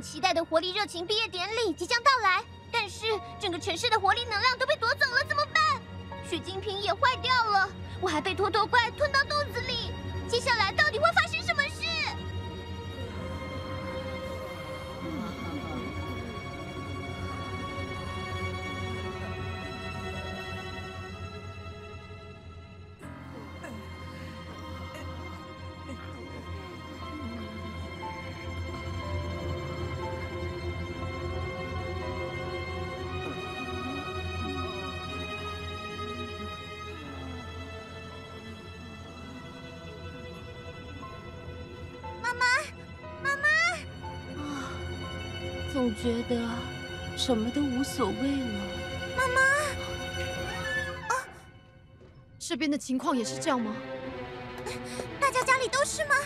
期待的活力热情毕业典礼即将到来，但是整个城市的活力能量都被夺走了，怎么办？水晶瓶也坏掉了，我还被拖拖怪吞到肚子里，接下来到底会发总觉得什么都无所谓了。妈妈，啊，这边的情况也是这样吗？大家家里都是吗？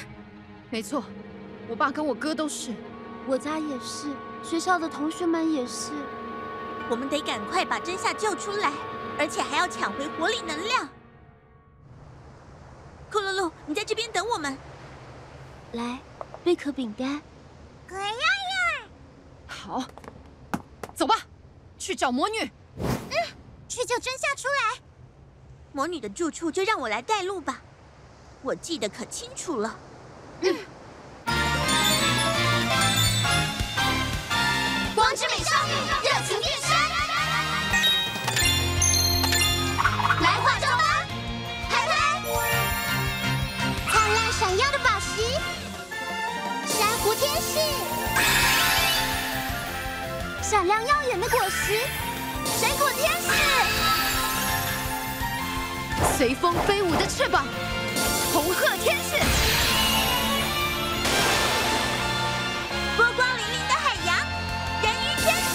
没错，我爸跟我哥都是，我家也是，学校的同学们也是。我们得赶快把真夏救出来，而且还要抢回活力能量。库洛洛，你在这边等我们。来，贝壳饼干。可呀呀！好，走吧，去找魔女。嗯，去救真夏出来。魔女的住处就让我来带路吧，我记得可清楚了。嗯。亮耀眼的果实，水果天使；随风飞舞的翅膀，红鹤天使；波光粼粼的海洋，人鱼天使。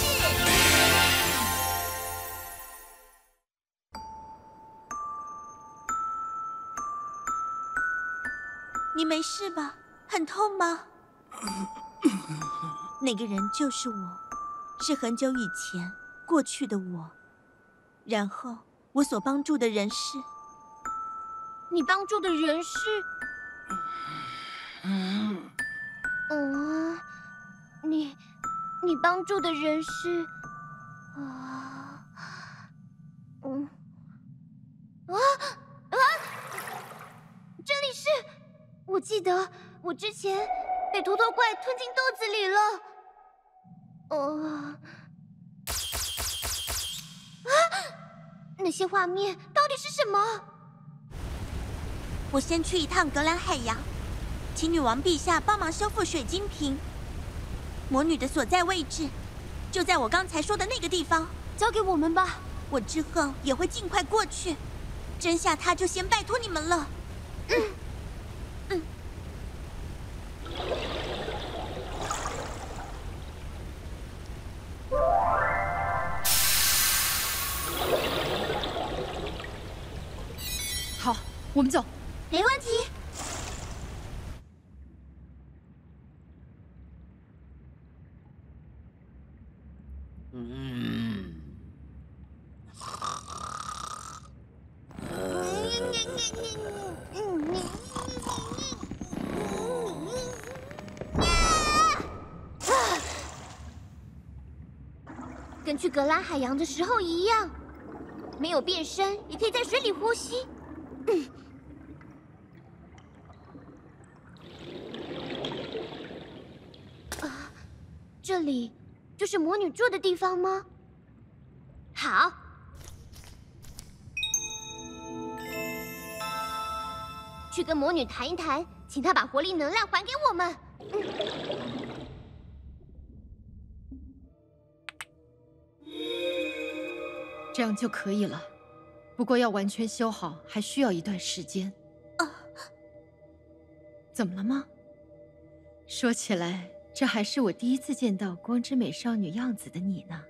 你没事吧？很痛吗？那个人就是我。是很久以前过去的我，然后我所帮助的人是，你帮助的人是，嗯，嗯，你，你帮助的人是，啊，嗯，啊啊，这里是，我记得我之前被拖拖怪吞进肚子里了。哦，啊！那些画面到底是什么？我先去一趟格兰海洋，请女王陛下帮忙修复水晶瓶。魔女的所在位置就在我刚才说的那个地方，交给我们吧。我之后也会尽快过去。真下，她就先拜托你们了。嗯。我们走，没问题。嗯。跟去格拉海洋的时候一样，没有变身也可以在水里呼吸。这里就是魔女住的地方吗？好，去跟魔女谈一谈，请她把活力能量还给我们。这样就可以了，不过要完全修好还需要一段时间。啊，怎么了吗？说起来。这还是我第一次见到光之美少女样子的你呢。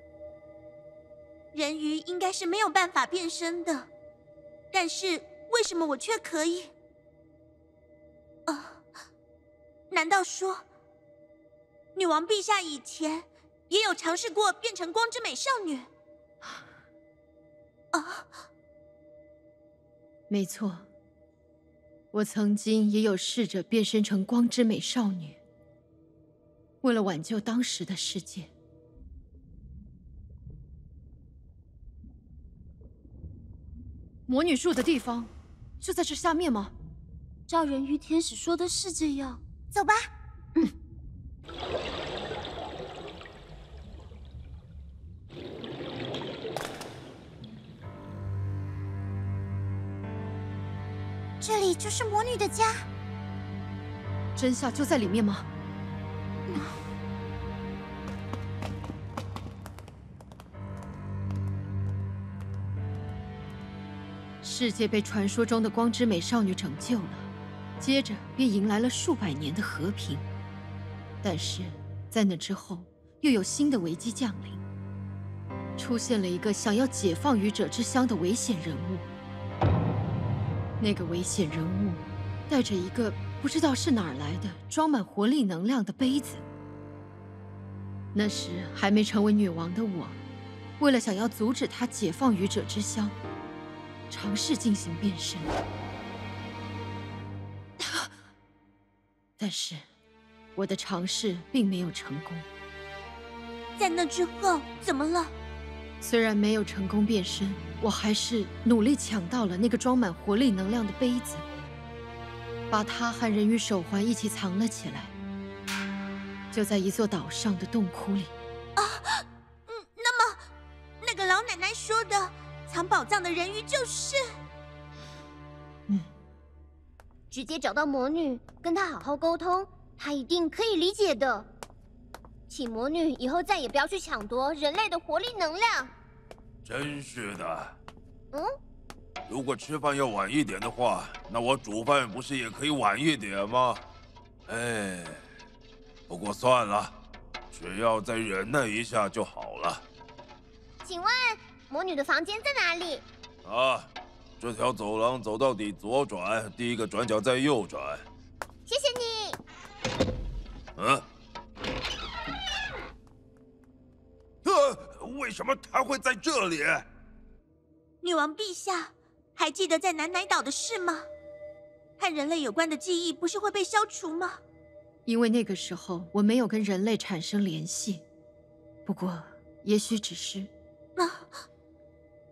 人鱼应该是没有办法变身的，但是为什么我却可以？啊，难道说女王陛下以前也有尝试过变成光之美少女？啊，没错，我曾经也有试着变身成光之美少女。为了挽救当时的世界。魔女住的地方就在这下面吗？照人鱼天使说的是这样，走吧。嗯。这里就是魔女的家。真相就在里面吗？世界被传说中的光之美少女拯救了，接着便迎来了数百年的和平。但是在那之后，又有新的危机降临，出现了一个想要解放愚者之乡的危险人物。那个危险人物带着一个不知道是哪儿来的装满活力能量的杯子。那时还没成为女王的我，为了想要阻止他解放愚者之乡。尝试进行变身，但是我的尝试并没有成功。在那之后，怎么了？虽然没有成功变身，我还是努力抢到了那个装满活力能量的杯子，把它和人鱼手环一起藏了起来，就在一座岛上的洞窟里。啊，嗯，那么那个老奶奶说的。藏宝藏的人鱼就是，嗯，直接找到魔女，跟她好好沟通，她一定可以理解的。请魔女以后再也不要去抢夺人类的活力能量。真是的。嗯？如果吃饭要晚一点的话，那我煮饭不是也可以晚一点吗？哎，不过算了，只要再忍耐一下就好了。请问？魔女的房间在哪里？啊，这条走廊走到底，左转，第一个转角再右转。谢谢你。嗯？啊，为什么他会在这里？女王陛下，还记得在南乃岛的事吗？和人类有关的记忆不是会被消除吗？因为那个时候我没有跟人类产生联系。不过，也许只是……啊。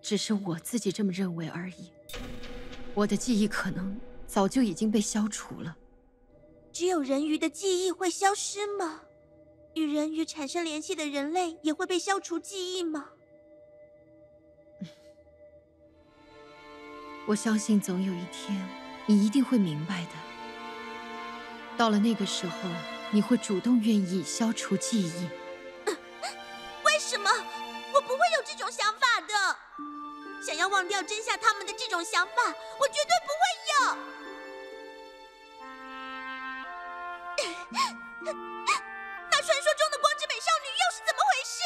只是我自己这么认为而已。我的记忆可能早就已经被消除了。只有人鱼的记忆会消失吗？与人鱼产生联系的人类也会被消除记忆吗？我相信总有一天，你一定会明白的。到了那个时候，你会主动愿意消除记忆。想要忘掉真夏他们的这种想法，我绝对不会有。那传说中的光之美少女又是怎么回事？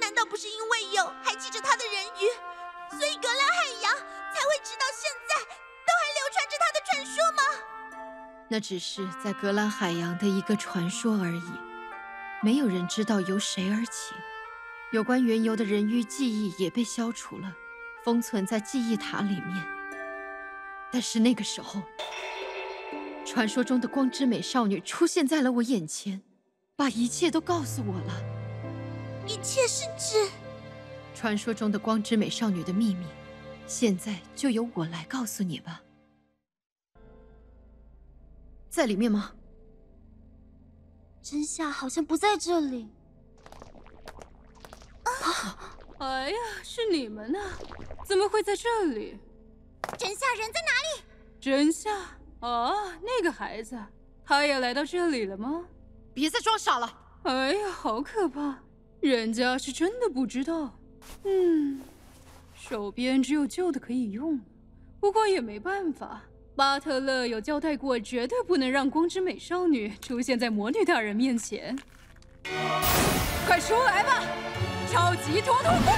难道不是因为有还记着她的人鱼，所以格兰海洋才会直到现在都还流传着她的传说吗？那只是在格兰海洋的一个传说而已，没有人知道由谁而起。有关缘由的人鱼记忆也被消除了，封存在记忆塔里面。但是那个时候，传说中的光之美少女出现在了我眼前，把一切都告诉我了。一切是指传说中的光之美少女的秘密，现在就由我来告诉你吧。在里面吗？真相好像不在这里。哎呀，是你们呢？怎么会在这里？真夏人在哪里？真夏？哦，那个孩子，他也来到这里了吗？别再装傻了！哎呀，好可怕！人家是真的不知道。嗯，手边只有旧的可以用，不过也没办法。巴特勒有交代过，绝对不能让光之美少女出现在魔女大人面前。快出来吧！超级脱脱怪！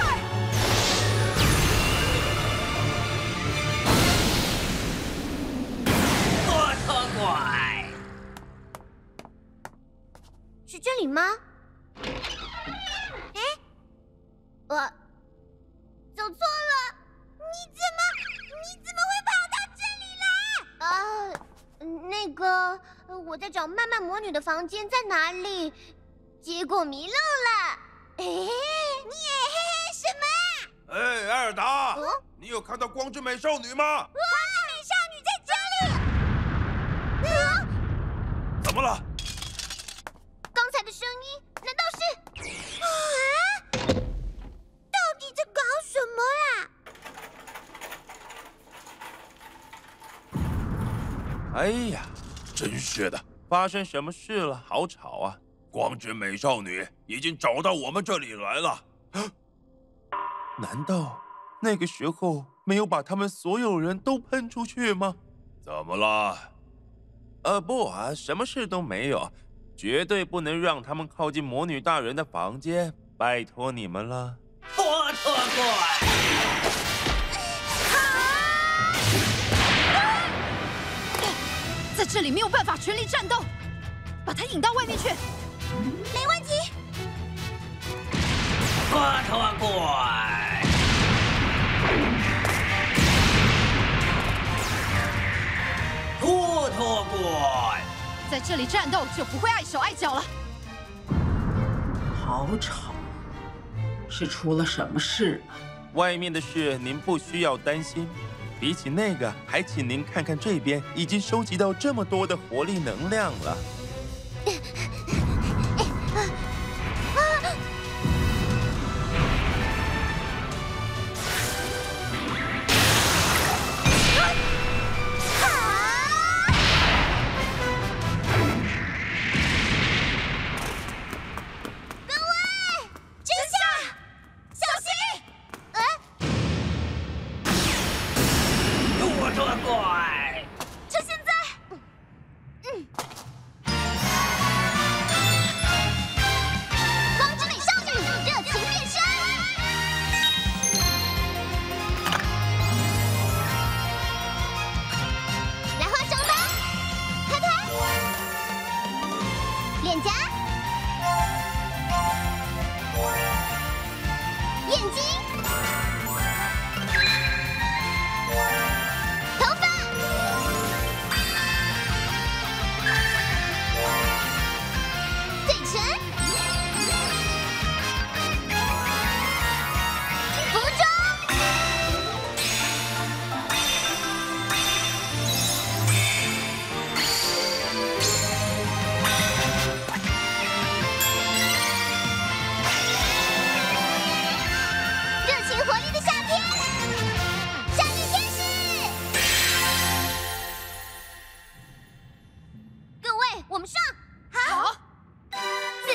脱脱怪！是这里吗？哎，我走错了！你怎么，你怎么会跑到这里来？啊，那个，我在找漫漫魔女的房间在哪里，结果迷路了。哎，你嘿嘿什么？哎，艾尔达，哦、你有看到光之美少女吗？光之美少女在这里。啊？怎么了？刚才的声音难道是？啊？到底在搞什么啊？哎呀！真是的，发生什么事了？好吵啊！光之美少女已经找到我们这里来了。难道那个时候没有把他们所有人都喷出去吗？怎么了？呃，不啊，什么事都没有，绝对不能让他们靠近魔女大人的房间，拜托你们了。波特怪。在这里没有办法全力战斗，把他引到外面去。没问题。波特怪，波特怪，在这里战斗就不会碍手碍脚了。好吵，是出了什么事吗？外面的事您不需要担心。比起那个，还请您看看这边，已经收集到这么多的活力能量了。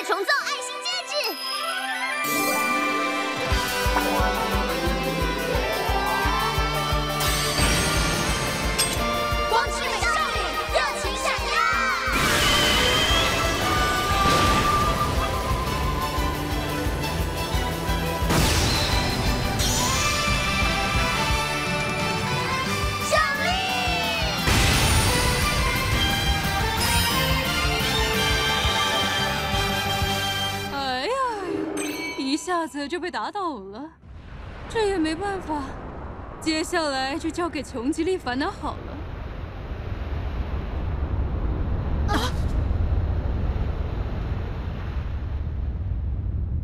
穷子就被打倒了，这也没办法。接下来就交给穷极利烦恼好了。啊！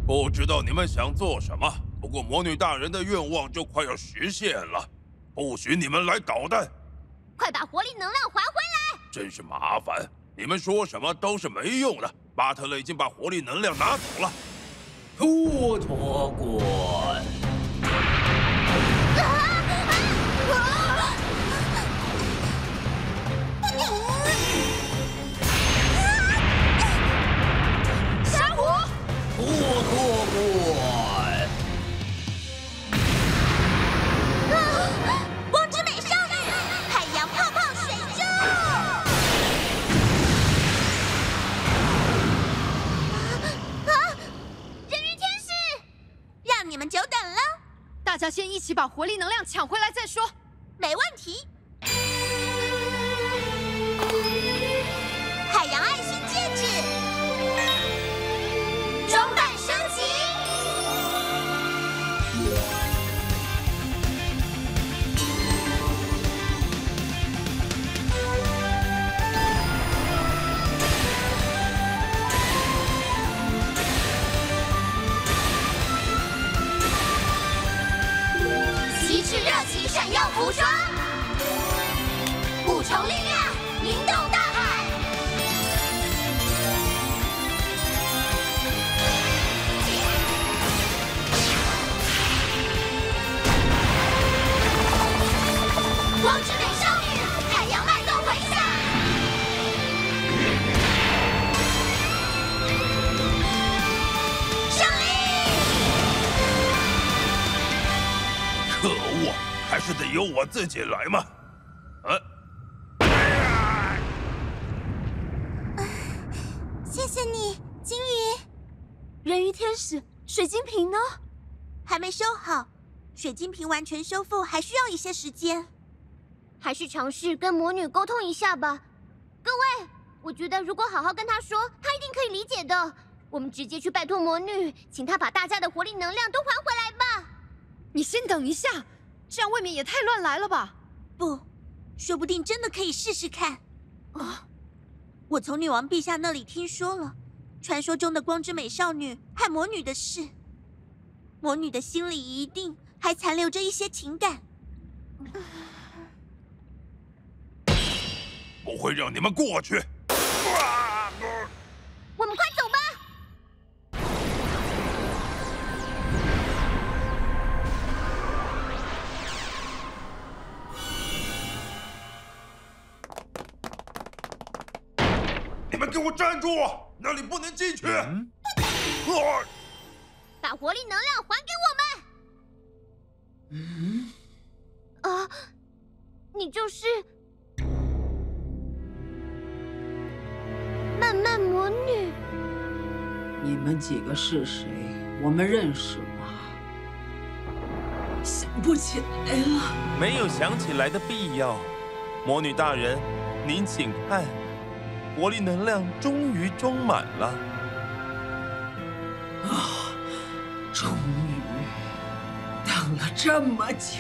不知道你们想做什么，不过魔女大人的愿望就快要实现了，不许你们来捣蛋！快把活力能量还回来！真是麻烦，你们说什么都是没用的。巴特勒已经把活力能量拿走了。骆驼滚！珊瑚！托托把活力能量抢回来再说。闪耀服装，五重力量。是得由我自己来嘛。啊！谢谢你，金鱼。人鱼天使，水晶瓶呢？还没修好，水晶瓶完全修复还需要一些时间。还是尝试跟魔女沟通一下吧。各位，我觉得如果好好跟她说，她一定可以理解的。我们直接去拜托魔女，请她把大家的活力能量都还回来吧。你先等一下，这样未免也太乱来了吧？不，说不定真的可以试试看。啊！我从女王陛下那里听说了传说中的光之美少女和魔女的事，魔女的心里一定还残留着一些情感。不会让你们过去。我给我站住！那里不能进去。嗯。把活力能量还给我们。嗯。啊，你就是。漫漫魔女，你们几个是谁？我们认识吗？想不起来了。没有想起来的必要。魔女大人，您请看，活力能量终于装满了。啊，终于，等了这么久，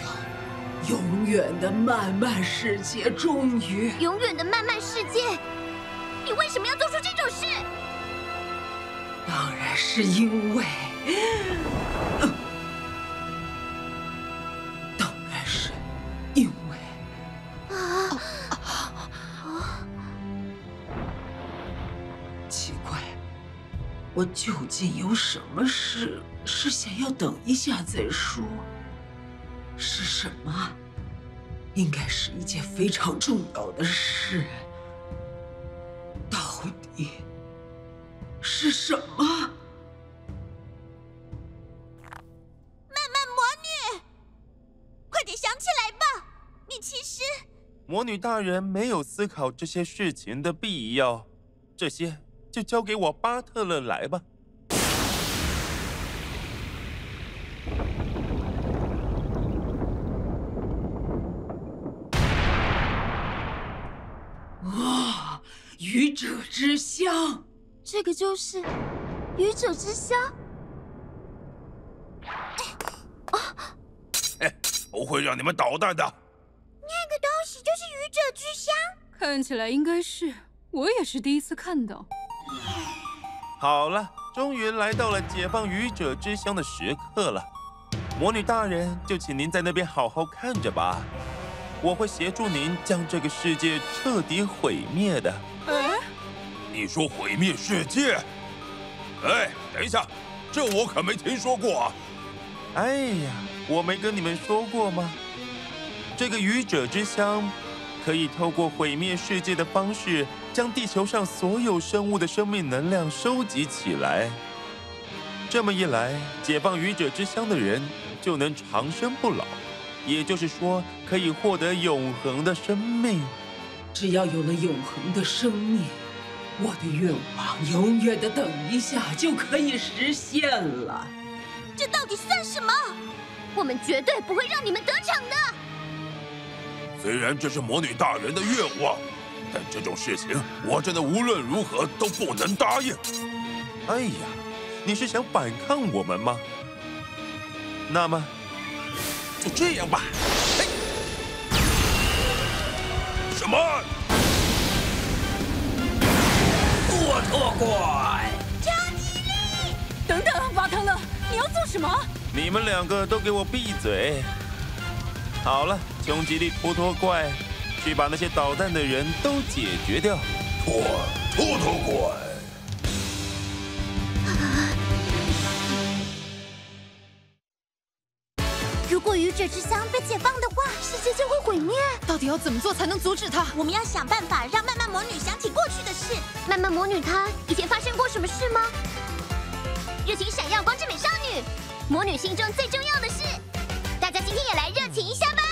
永远的漫漫世界终于，永远的漫漫世界。你为什么要做出这种事？当然是因为，我究竟有什么事是想要等一下再说？是什么？应该是一件非常重要的事。到底是什么？漫漫魔女，快点想起来吧！你其实……魔女大人没有思考这些事情的必要，这些就交给我巴特勒来吧。哇，愚者之乡！这个就是愚者之箱。啊！哎，不会让你们捣蛋的。那个东西就是愚者之乡？看起来应该是，我也是第一次看到。好了，终于来到了解放愚者之乡的时刻了。魔女大人，就请您在那边好好看着吧。我会协助您将这个世界彻底毁灭的。你说毁灭世界？哎，等一下，这我可没听说过啊！哎呀，我没跟你们说过吗？这个愚者之箱可以透过毁灭世界的方式，将地球上所有生物的生命能量收集起来。这么一来，解放愚者之乡的人就能长生不老，也就是说，可以获得永恒的生命。只要有了永恒的生命。我的愿望永远的等一下就可以实现了。这到底算什么？我们绝对不会让你们得逞的。虽然这是魔女大人的愿望，但这种事情我真的无论如何都不能答应。哎呀，你是想反抗我们吗？那么，就这样吧。嘿，什么？骆驼怪！超级力！等等，巴特勒，你要做什么？你们两个都给我闭嘴！好了，穷极力托托怪，去把那些捣蛋的人都解决掉。托托托怪。如果愚者之乡被解放的话，世界就会毁灭。到底要怎么做才能阻止他？我们要想办法让漫漫魔女想起过去的事。漫漫魔女她以前发生过什么事吗？热情闪耀光之美少女，魔女心中最重要的事。今天也来热情一下吧。